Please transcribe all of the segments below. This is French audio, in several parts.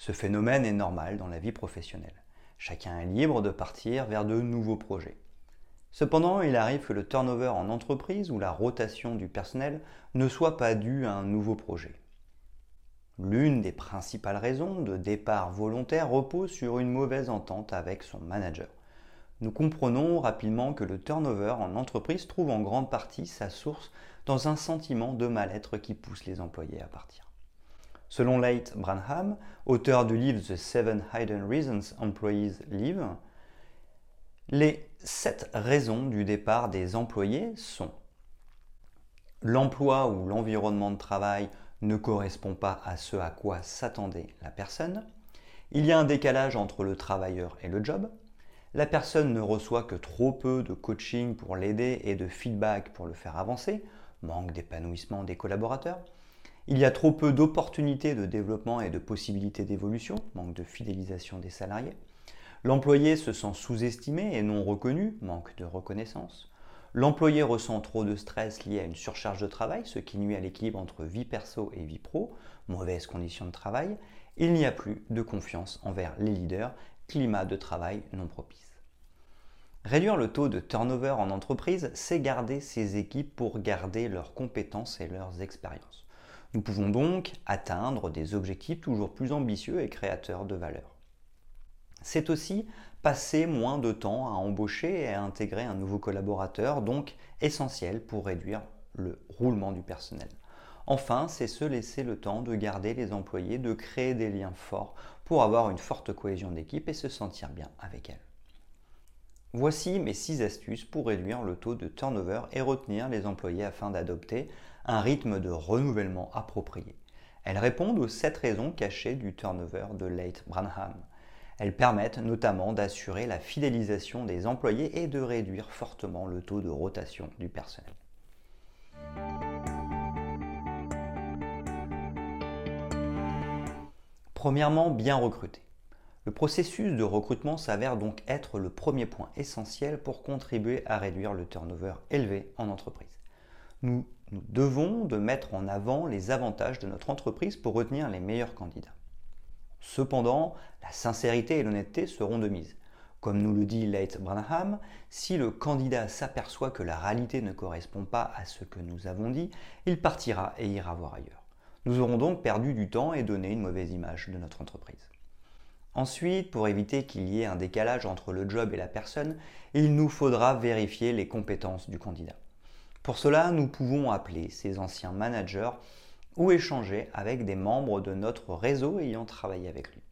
Ce phénomène est normal dans la vie professionnelle. Chacun est libre de partir vers de nouveaux projets. Cependant, il arrive que le turnover en entreprise ou la rotation du personnel ne soit pas dû à un nouveau projet. L'une des principales raisons de départ volontaire repose sur une mauvaise entente avec son manager. Nous comprenons rapidement que le turnover en entreprise trouve en grande partie sa source dans un sentiment de mal-être qui pousse les employés à partir. Selon Leight Branham, auteur du livre The Seven Hidden Reasons Employees Leave, les sept raisons du départ des employés sont l'emploi ou l'environnement de travail ne correspond pas à ce à quoi s'attendait la personne, il y a un décalage entre le travailleur et le job, la personne ne reçoit que trop peu de coaching pour l'aider et de feedback pour le faire avancer, manque d'épanouissement des collaborateurs, il y a trop peu d'opportunités de développement et de possibilités d'évolution, manque de fidélisation des salariés. L'employé se sent sous-estimé et non reconnu, manque de reconnaissance. L'employé ressent trop de stress lié à une surcharge de travail, ce qui nuit à l'équilibre entre vie perso et vie pro, mauvaises conditions de travail. Il n'y a plus de confiance envers les leaders, climat de travail non propice. Réduire le taux de turnover en entreprise, c'est garder ses équipes pour garder leurs compétences et leurs expériences. Nous pouvons donc atteindre des objectifs toujours plus ambitieux et créateurs de valeur. C'est aussi passer moins de temps à embaucher et à intégrer un nouveau collaborateur, donc essentiel pour réduire le roulement du personnel. Enfin, c'est se laisser le temps de garder les employés, de créer des liens forts pour avoir une forte cohésion d'équipe et se sentir bien avec elles. Voici mes 6 astuces pour réduire le taux de turnover et retenir les employés afin d'adopter un rythme de renouvellement approprié. Elles répondent aux 7 raisons cachées du turnover de Late Branham. Elles permettent notamment d'assurer la fidélisation des employés et de réduire fortement le taux de rotation du personnel. Premièrement, bien recruter. Le processus de recrutement s'avère donc être le premier point essentiel pour contribuer à réduire le turnover élevé en entreprise. Nous, nous devons de mettre en avant les avantages de notre entreprise pour retenir les meilleurs candidats. Cependant, la sincérité et l'honnêteté seront de mise. Comme nous le dit Leight Branham, si le candidat s'aperçoit que la réalité ne correspond pas à ce que nous avons dit, il partira et ira voir ailleurs. Nous aurons donc perdu du temps et donné une mauvaise image de notre entreprise. Ensuite, pour éviter qu'il y ait un décalage entre le job et la personne, il nous faudra vérifier les compétences du candidat. Pour cela, nous pouvons appeler ces anciens managers ou échanger avec des membres de notre réseau ayant travaillé avec lui.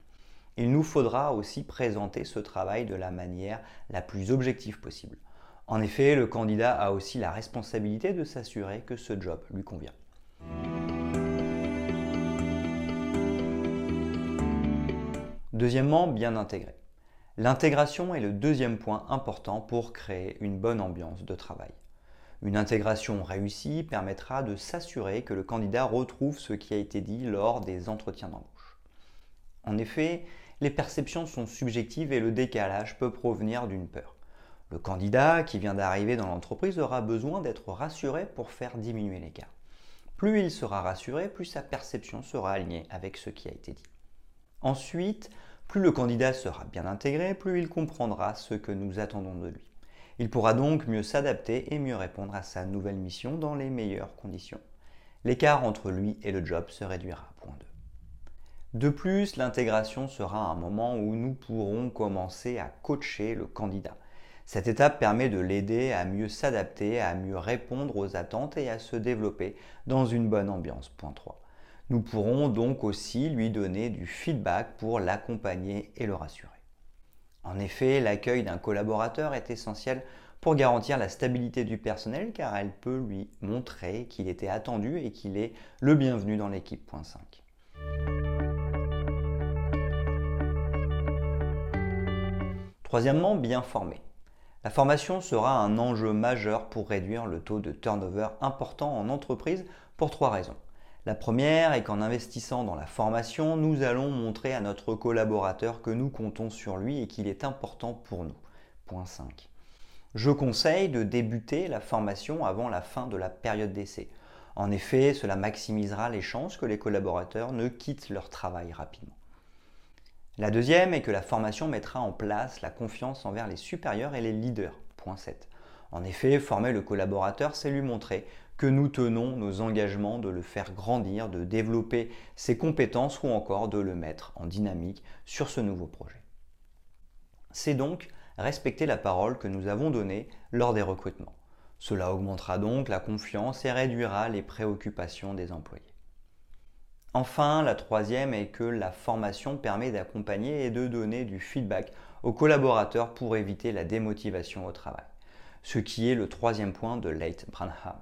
Il nous faudra aussi présenter ce travail de la manière la plus objective possible. En effet, le candidat a aussi la responsabilité de s'assurer que ce job lui convient. Deuxièmement, bien intégrer. L'intégration est le deuxième point important pour créer une bonne ambiance de travail. Une intégration réussie permettra de s'assurer que le candidat retrouve ce qui a été dit lors des entretiens d'embauche. En effet, les perceptions sont subjectives et le décalage peut provenir d'une peur. Le candidat qui vient d'arriver dans l'entreprise aura besoin d'être rassuré pour faire diminuer l'écart. Plus il sera rassuré, plus sa perception sera alignée avec ce qui a été dit. Ensuite, plus le candidat sera bien intégré, plus il comprendra ce que nous attendons de lui. Il pourra donc mieux s'adapter et mieux répondre à sa nouvelle mission dans les meilleures conditions. L'écart entre lui et le job se réduira à point 2. De plus, l'intégration sera un moment où nous pourrons commencer à coacher le candidat. Cette étape permet de l'aider à mieux s'adapter, à mieux répondre aux attentes et à se développer dans une bonne ambiance. Point 3. Nous pourrons donc aussi lui donner du feedback pour l'accompagner et le rassurer. En effet, l'accueil d'un collaborateur est essentiel pour garantir la stabilité du personnel car elle peut lui montrer qu'il était attendu et qu'il est le bienvenu dans l'équipe. Point 5. Troisièmement, bien formé. La formation sera un enjeu majeur pour réduire le taux de turnover important en entreprise pour trois raisons. La première est qu'en investissant dans la formation, nous allons montrer à notre collaborateur que nous comptons sur lui et qu'il est important pour nous. Point 5. Je conseille de débuter la formation avant la fin de la période d'essai. En effet, cela maximisera les chances que les collaborateurs ne quittent leur travail rapidement. La deuxième est que la formation mettra en place la confiance envers les supérieurs et les leaders. Point 7. En effet, former le collaborateur, c'est lui montrer que nous tenons nos engagements de le faire grandir, de développer ses compétences ou encore de le mettre en dynamique sur ce nouveau projet. C'est donc respecter la parole que nous avons donnée lors des recrutements. Cela augmentera donc la confiance et réduira les préoccupations des employés. Enfin, la troisième est que la formation permet d'accompagner et de donner du feedback aux collaborateurs pour éviter la démotivation au travail, ce qui est le troisième point de Late Branham.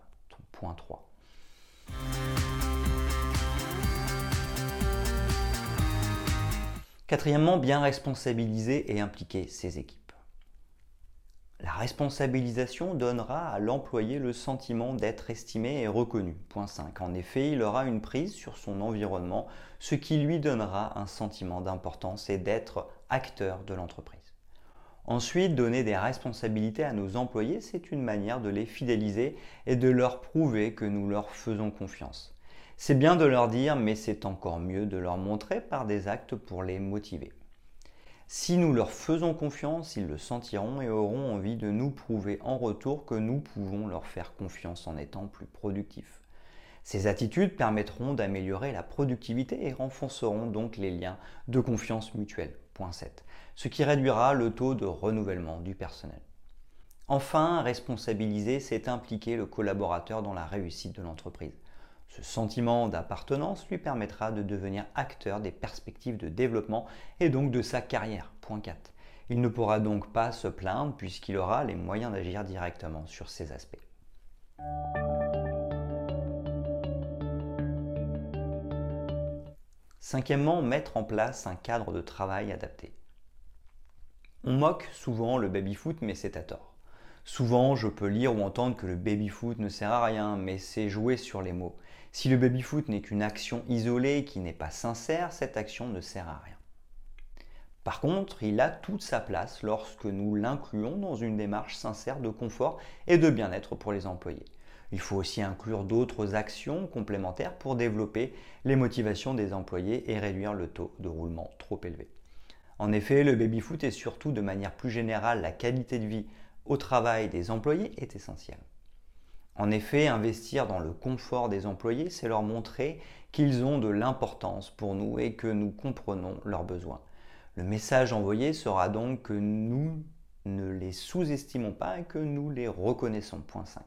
Point 3. Quatrièmement, bien responsabiliser et impliquer ses équipes. La responsabilisation donnera à l'employé le sentiment d'être estimé et reconnu. Point 5. En effet, il aura une prise sur son environnement, ce qui lui donnera un sentiment d'importance et d'être acteur de l'entreprise. Ensuite, donner des responsabilités à nos employés, c'est une manière de les fidéliser et de leur prouver que nous leur faisons confiance. C'est bien de leur dire, mais c'est encore mieux de leur montrer par des actes pour les motiver. Si nous leur faisons confiance, ils le sentiront et auront envie de nous prouver en retour que nous pouvons leur faire confiance en étant plus productifs. Ces attitudes permettront d'améliorer la productivité et renforceront donc les liens de confiance mutuelle. Point 7. Ce qui réduira le taux de renouvellement du personnel. Enfin, responsabiliser, c'est impliquer le collaborateur dans la réussite de l'entreprise. Ce sentiment d'appartenance lui permettra de devenir acteur des perspectives de développement et donc de sa carrière. Point 4. Il ne pourra donc pas se plaindre puisqu'il aura les moyens d'agir directement sur ces aspects. Cinquièmement, mettre en place un cadre de travail adapté. On moque souvent le baby-foot, mais c'est à tort. Souvent, je peux lire ou entendre que le baby-foot ne sert à rien, mais c'est jouer sur les mots. Si le baby-foot n'est qu'une action isolée qui n'est pas sincère, cette action ne sert à rien. Par contre, il a toute sa place lorsque nous l'incluons dans une démarche sincère de confort et de bien-être pour les employés. Il faut aussi inclure d'autres actions complémentaires pour développer les motivations des employés et réduire le taux de roulement trop élevé. En effet, le baby-foot et surtout de manière plus générale la qualité de vie au travail des employés est essentiel. En effet, investir dans le confort des employés, c'est leur montrer qu'ils ont de l'importance pour nous et que nous comprenons leurs besoins. Le message envoyé sera donc que nous ne les sous-estimons pas et que nous les reconnaissons. Point 5.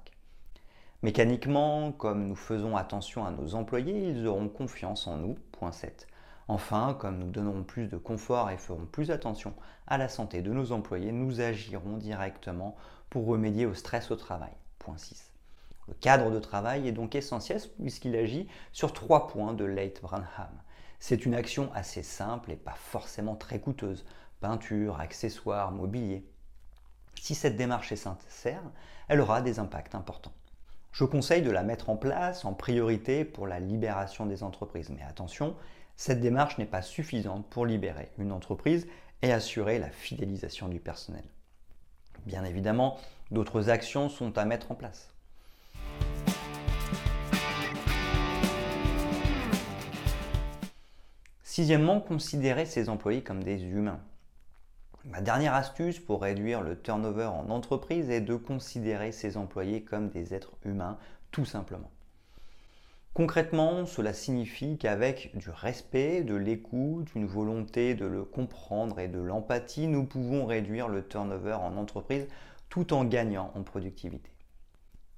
Mécaniquement, comme nous faisons attention à nos employés, ils auront confiance en nous. Point 7. Enfin, comme nous donnerons plus de confort et ferons plus attention à la santé de nos employés, nous agirons directement pour remédier au stress au travail. Point 6. Le cadre de travail est donc essentiel puisqu'il agit sur trois points de Late Branham. C'est une action assez simple et pas forcément très coûteuse. Peinture, accessoires, mobilier. Si cette démarche est sincère, elle aura des impacts importants. Je conseille de la mettre en place en priorité pour la libération des entreprises. Mais attention, cette démarche n'est pas suffisante pour libérer une entreprise et assurer la fidélisation du personnel. Bien évidemment, d'autres actions sont à mettre en place. Sixièmement, considérer ses employés comme des humains. Ma dernière astuce pour réduire le turnover en entreprise est de considérer ses employés comme des êtres humains, tout simplement. Concrètement, cela signifie qu'avec du respect, de l'écoute, une volonté de le comprendre et de l'empathie, nous pouvons réduire le turnover en entreprise tout en gagnant en productivité.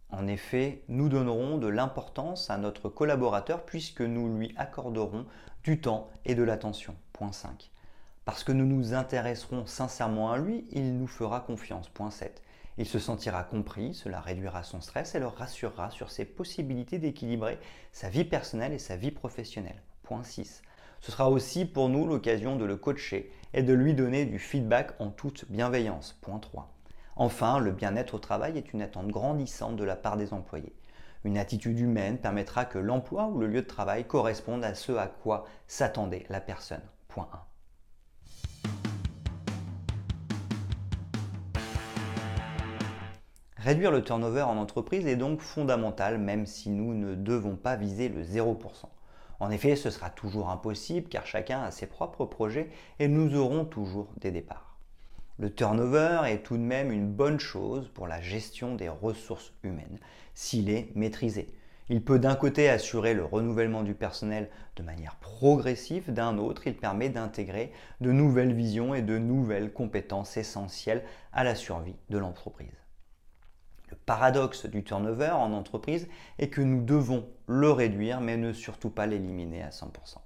En effet, nous donnerons de l'importance à notre collaborateur puisque nous lui accorderons du temps et de l'attention. Point 5. Parce que nous nous intéresserons sincèrement à lui, il nous fera confiance. Point 7. Il se sentira compris, cela réduira son stress et le rassurera sur ses possibilités d'équilibrer sa vie personnelle et sa vie professionnelle. Point 6. Ce sera aussi pour nous l'occasion de le coacher et de lui donner du feedback en toute bienveillance. Point 3. Enfin, le bien-être au travail est une attente grandissante de la part des employés. Une attitude humaine permettra que l'emploi ou le lieu de travail corresponde à ce à quoi s'attendait la personne. Point 1. Réduire le turnover en entreprise est donc fondamental même si nous ne devons pas viser le 0%. En effet, ce sera toujours impossible car chacun a ses propres projets et nous aurons toujours des départs. Le turnover est tout de même une bonne chose pour la gestion des ressources humaines s'il est maîtrisé. Il peut d'un côté assurer le renouvellement du personnel de manière progressive, d'un autre il permet d'intégrer de nouvelles visions et de nouvelles compétences essentielles à la survie de l'entreprise. Le paradoxe du turnover en entreprise est que nous devons le réduire mais ne surtout pas l'éliminer à 100%.